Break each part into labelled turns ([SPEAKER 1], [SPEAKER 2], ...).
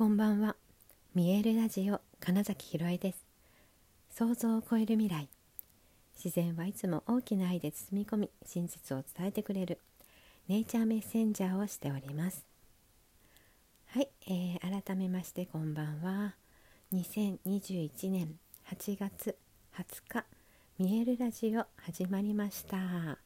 [SPEAKER 1] こんばんは。見えるラジオ金崎ひろえです。想像を超える未来。自然はいつも大きな愛で包み込み真実を伝えてくれるネイチャーメッセンジャーをしております。はい、えー、改めましてこんばんは。2021年8月20日見えるラジオ始まりました。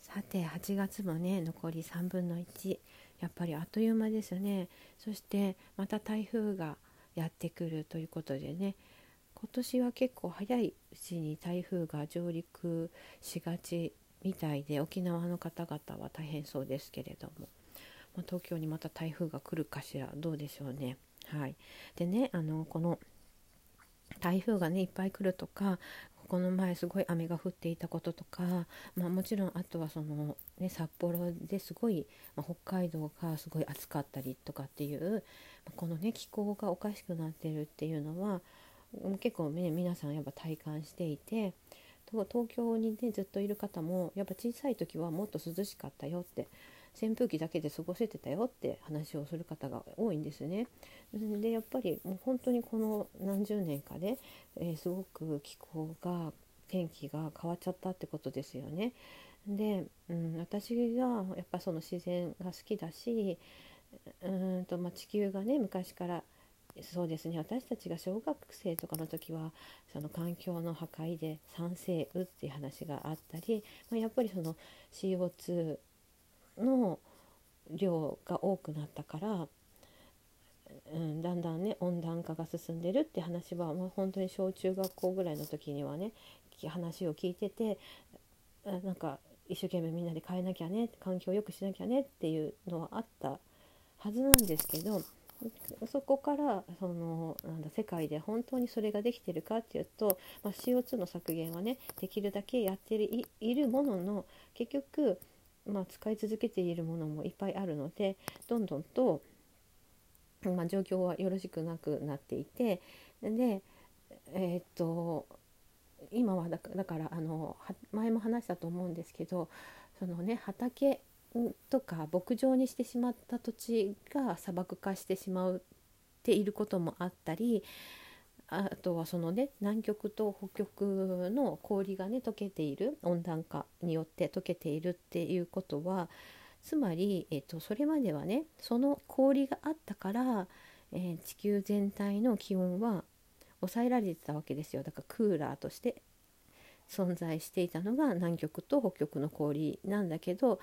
[SPEAKER 1] さて8月もね残り3分の1やっぱりあっという間ですね。そしてまた台風がやってくるということでね。今年は結構早いうちに台風が上陸しがちみたいで沖縄の方々は大変そうですけれども、ま東京にまた台風が来るかしらどうでしょうね。はい、でねあのこの台風がねいっぱい来るとかこの前すごい雨が降っていたこととか、まあ、もちろんあとはその、ね、札幌ですごい、まあ、北海道がすごい暑かったりとかっていう、このね気候がおかしくなってるっていうのは結構ね皆さんやっぱ体感していて東京にねずっといる方もやっぱ小さい時はもっと涼しかったよって扇風機だけで過ごせてたよって話をする方が多いんですね。でやっぱりもう本当にこの何十年かで、えー、すごく気候が天気が変わっちゃったってことですよね。で、うん、私がやっぱその自然が好きだしうんと、まあ、地球がね昔からそうですね私たちが小学生とかの時はその環境の破壊で酸性雨っていう話があったり、まあ、やっぱりその CO2 の量が多くなったから、うん、だんだんね温暖化が進んでるって話は、まあ、本当に小中学校ぐらいの時にはね話を聞いててなんか一生懸命みんなで変えなきゃね環境を良くしなきゃねっていうのはあったはずなんですけどそこからそのなんだ世界で本当にそれができてるかっていうと、まあ、CO2 の削減はねできるだけやっているものの結局まあ、使い続けているものもいっぱいあるのでどんどんと、まあ、状況はよろしくなくなっていてでえー、っと今はだからあの前も話したと思うんですけどそのね畑とか牧場にしてしまった土地が砂漠化してしまうっていることもあったりあとはそのね南極と北極の氷がね溶けている温暖化によって溶けているっていうことはつまり、えーと、それまではねその氷があったから、えー、地球全体の気温は抑えられてたわけですよだからクーラーとして存在していたのが南極と北極の氷なんだけど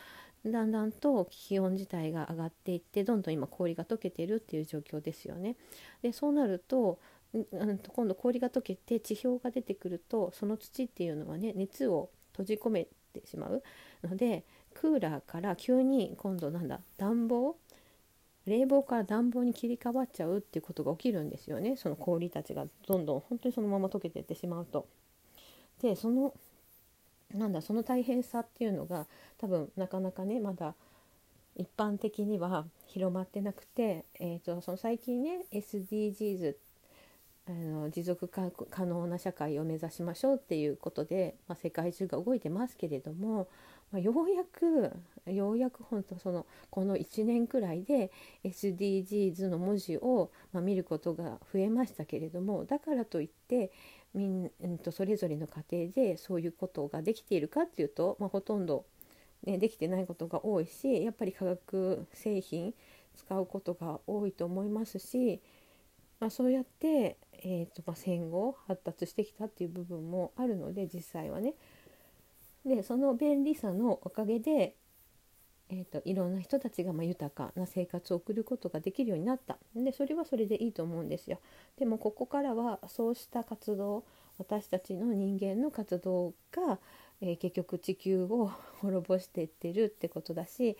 [SPEAKER 1] だんだんと気温自体が上がっていってどんどん今氷が溶けてるっていう状況ですよね。でそうなると、今度氷が溶けて地表が出てくるとその土っていうのはね熱を閉じ込めてしまうのでクーラーから急に今度なんだ暖房冷房から暖房に切り替わっちゃうっていうことが起きるんですよねその氷たちがどんどん本当にそのまま溶けていってしまうと。でそのなんだその大変さっていうのが多分なかなかねまだ一般的には広まってなくて、えーと、その最近ね SDGs っあの持続可能な社会を目指しましょうっていうことで、まあ、世界中が動いてますけれども、まあ、ようやくようやく本当そのこの1年くらいで SDGs の文字を、まあ、見ることが増えましたけれどもだからといってみん、ん、とそれぞれの家庭でそういうことができているかっていうと、まあ、ほとんど、ね、できてないことが多いしやっぱり化学製品使うことが多いと思いますし、まあ、そうやってえーとまあ、戦後発達してきたっていう部分もあるので実際はね。でその便利さのおかげで、えーと、いろんな人たちがま豊かな生活を送ることができるようになったでそれはそれでいいと思うんですよ。でもここからはそうした活動私たちの人間の活動が、えー、結局地球を 滅ぼしていってるってことだし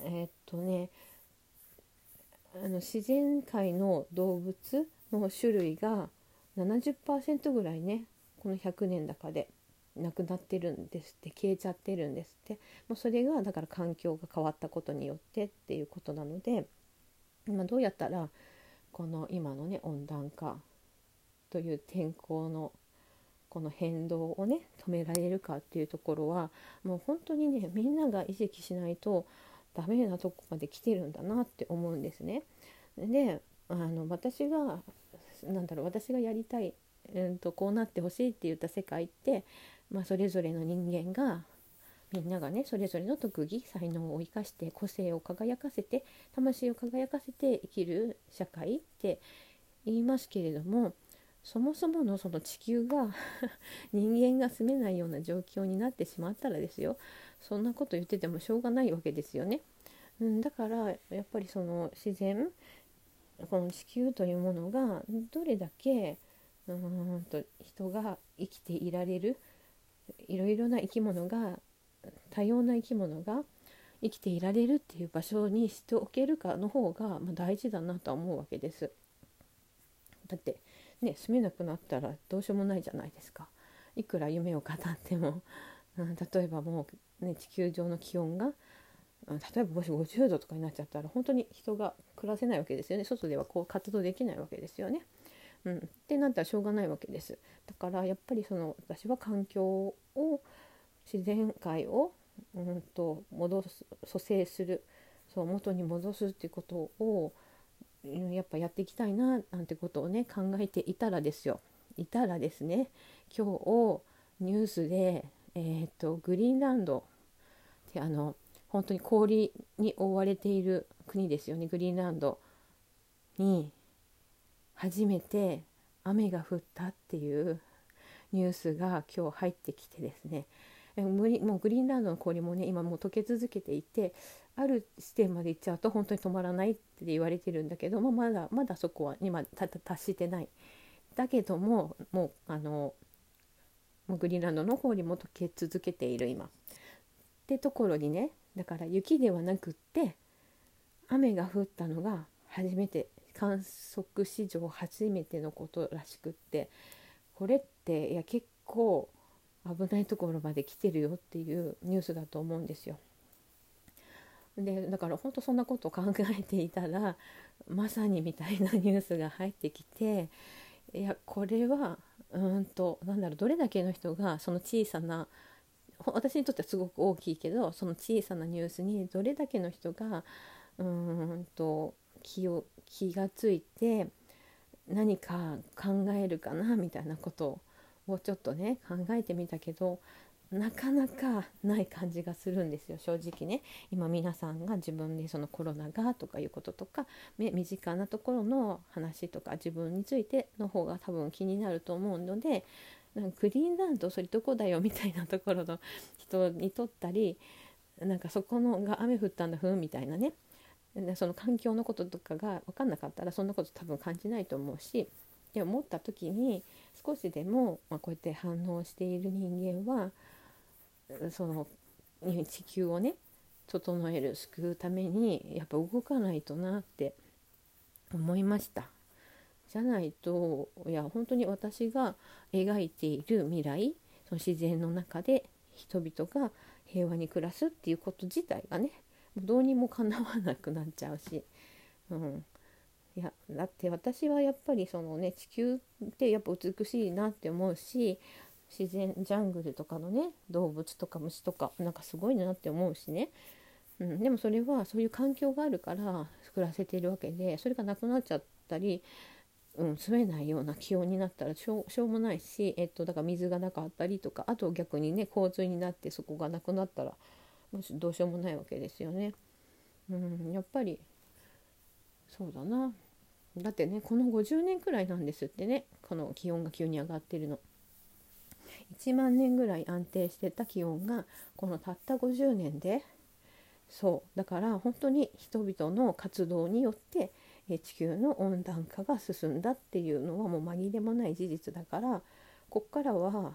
[SPEAKER 1] えー、っとねあの自然界の動物の種類が70%ぐらいねこの100年だかでなくなってるんですって消えちゃってるんですって。もうそれがだから環境が変わったことによってっていうことなので、ま、どうやったらこの今のね温暖化という天候のこの変動をね止められるかっていうところはもう本当にねみんなが意識しないとダメなとこまで来てるんだなって思うんですね。であの私がなんだろう私がやりたい、うん、とこうなってほしいって言った世界って、まあ、それぞれの人間がみんながねそれぞれの特技才能を生かして個性を輝かせて魂を輝かせて生きる社会って言いますけれどもそもそものその地球が 人間が住めないような状況になってしまったらですよそんなこと言っててもしょうがないわけですよね。うん、だからやっぱりその自然この地球というものがどれだけうんと人が生きていられるいろいろな生き物が多様な生き物が生きていられるっていう場所にしておけるかの方が、ま、大事だなとは思うわけです。だってね住めなくなったらどうしようもないじゃないですか。いくら夢を語っても、うん、例えばもう、ね、地球上の気温が例えばもし50度とかになっちゃったら本当に人が暮らせないわけですよね。外ではこう活動できないわけですよね。うん、ってなったらしょうがないわけです。だからやっぱりその私は環境を自然界を、うんと、戻す蘇生する。そう元に戻すっていうことをやっぱやっていきたいななんてことをね考えていたらですよ。いたらですね今日ニュースで、えーとグリーンランドってあの本当に氷に覆われている国ですよね。グリーンランドに初めて雨が降ったっていうニュースが今日入ってきてですね。もうグリーンランドの氷もね今もう溶け続けていてある地点まで行っちゃうと本当に止まらないって言われてるんだけどもまだまだそこは今達してない。だけどももうあのグリーランドの氷も溶け続けている今ってところにねだから雪ではなくって雨が降ったのが初めて観測史上初めてのことらしくってこれっていや結構危ないところまで来てるよっていうニュースだと思うんですよ。でだから本当そんなことを考えていたらまさにみたいなニュースが入ってきていやこれはうんとなんだろうどれだけの人がその小さな私にとってはすごく大きいけどその小さなニュースにどれだけの人がうんと気を気がついて何か考えるかなみたいなことをちょっとね考えてみたけどなかなかない感じがするんですよ正直ね。今皆さんが自分でそのコロナがとかいうこととか身近なところの話とか自分についての方が多分気になると思うのでなんかグリーンランドそれどこだよみたいなところの人にとったりなんかそこのが雨降ったんだふんみたいなね。その環境のこととかが分かんなかったらそんなこと多分感じないと思うしで思った時に少しでも、まあ、こうやって反応している人間はその地球をね整える救うためにやっぱ動かないとなって思いました。じゃないといや本当に私が描いている未来その自然の中で人々が平和に暮らすっていうこと自体がねどうにもかなわなくなっちゃうし、うん、いやだって私はやっぱりそのね地球ってやっぱ美しいなって思うし自然ジャングルとかのね動物とか虫とかなんかすごいなって思うしね、うん、でもそれはそういう環境があるから暮らせているわけでそれがなくなっちゃったりうん、住めないような気温になったらしょうもないし、えっと、だから水がなかったりとかあと逆にね洪水になってそこがなくなったらどうしようもないわけですよね。うん、やっぱりそうだなだってねこの50年くらいなんですってねこの気温が急に上がってるの。1万年ぐらい安定してた気温がこのたった50年でそうだから本当に人々の活動によって地球の温暖化が進んだっていうのはもう紛れもない事実だからこっからは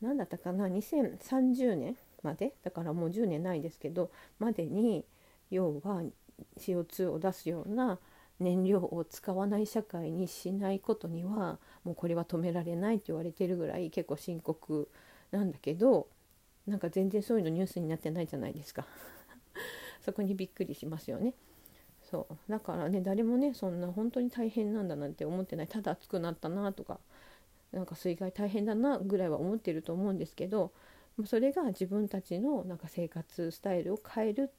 [SPEAKER 1] 何だったかな2030年までだからもう10年ないですけどまでに要は CO2 を出すような燃料を使わない社会にしないことにはもうこれは止められないって言われてるぐらい結構深刻なんだけどなんか全然そういうのニュースになってないじゃないですか。そこにびっくりしますよね。そう。だからね誰もねそんな本当に大変なんだなんて思ってない。ただ暑くなったなとかなんか水害大変だなぐらいは思ってると思うんですけどそれが自分たちのなんか生活スタイルを変える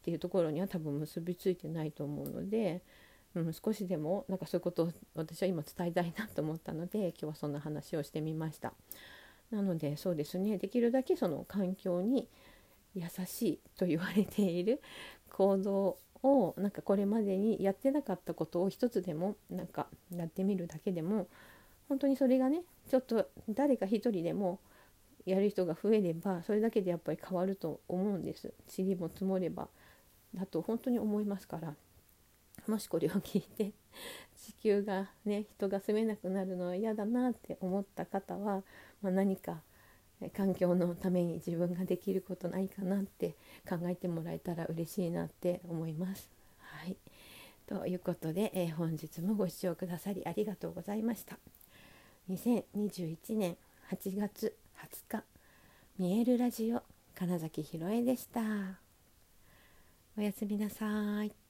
[SPEAKER 1] っていうところには多分結びついてないと思うので、うん、少しでもなんかそういうことを私は今伝えたいなと思ったので今日はそんな話をしてみました。なのでそうですね。できるだけその環境に優しいと言われている行動をなんかこれまでにやってなかったことを一つでもなんかやってみるだけでも本当にそれがねちょっと誰か一人でもやる人が増えればそれだけでやっぱり変わると思うんです。塵も積もればだと本当に思いますから。もしこれを聞いて 地球がね人が住めなくなるのは嫌だなって思った方は、まあ、何か環境のために自分ができることないかなって考えてもらえたら嬉しいなって思います。はいということで、えー、本日もご視聴くださりありがとうございました。2021年8月20日見えるラジオ金崎ひろえでした。おやすみなさい。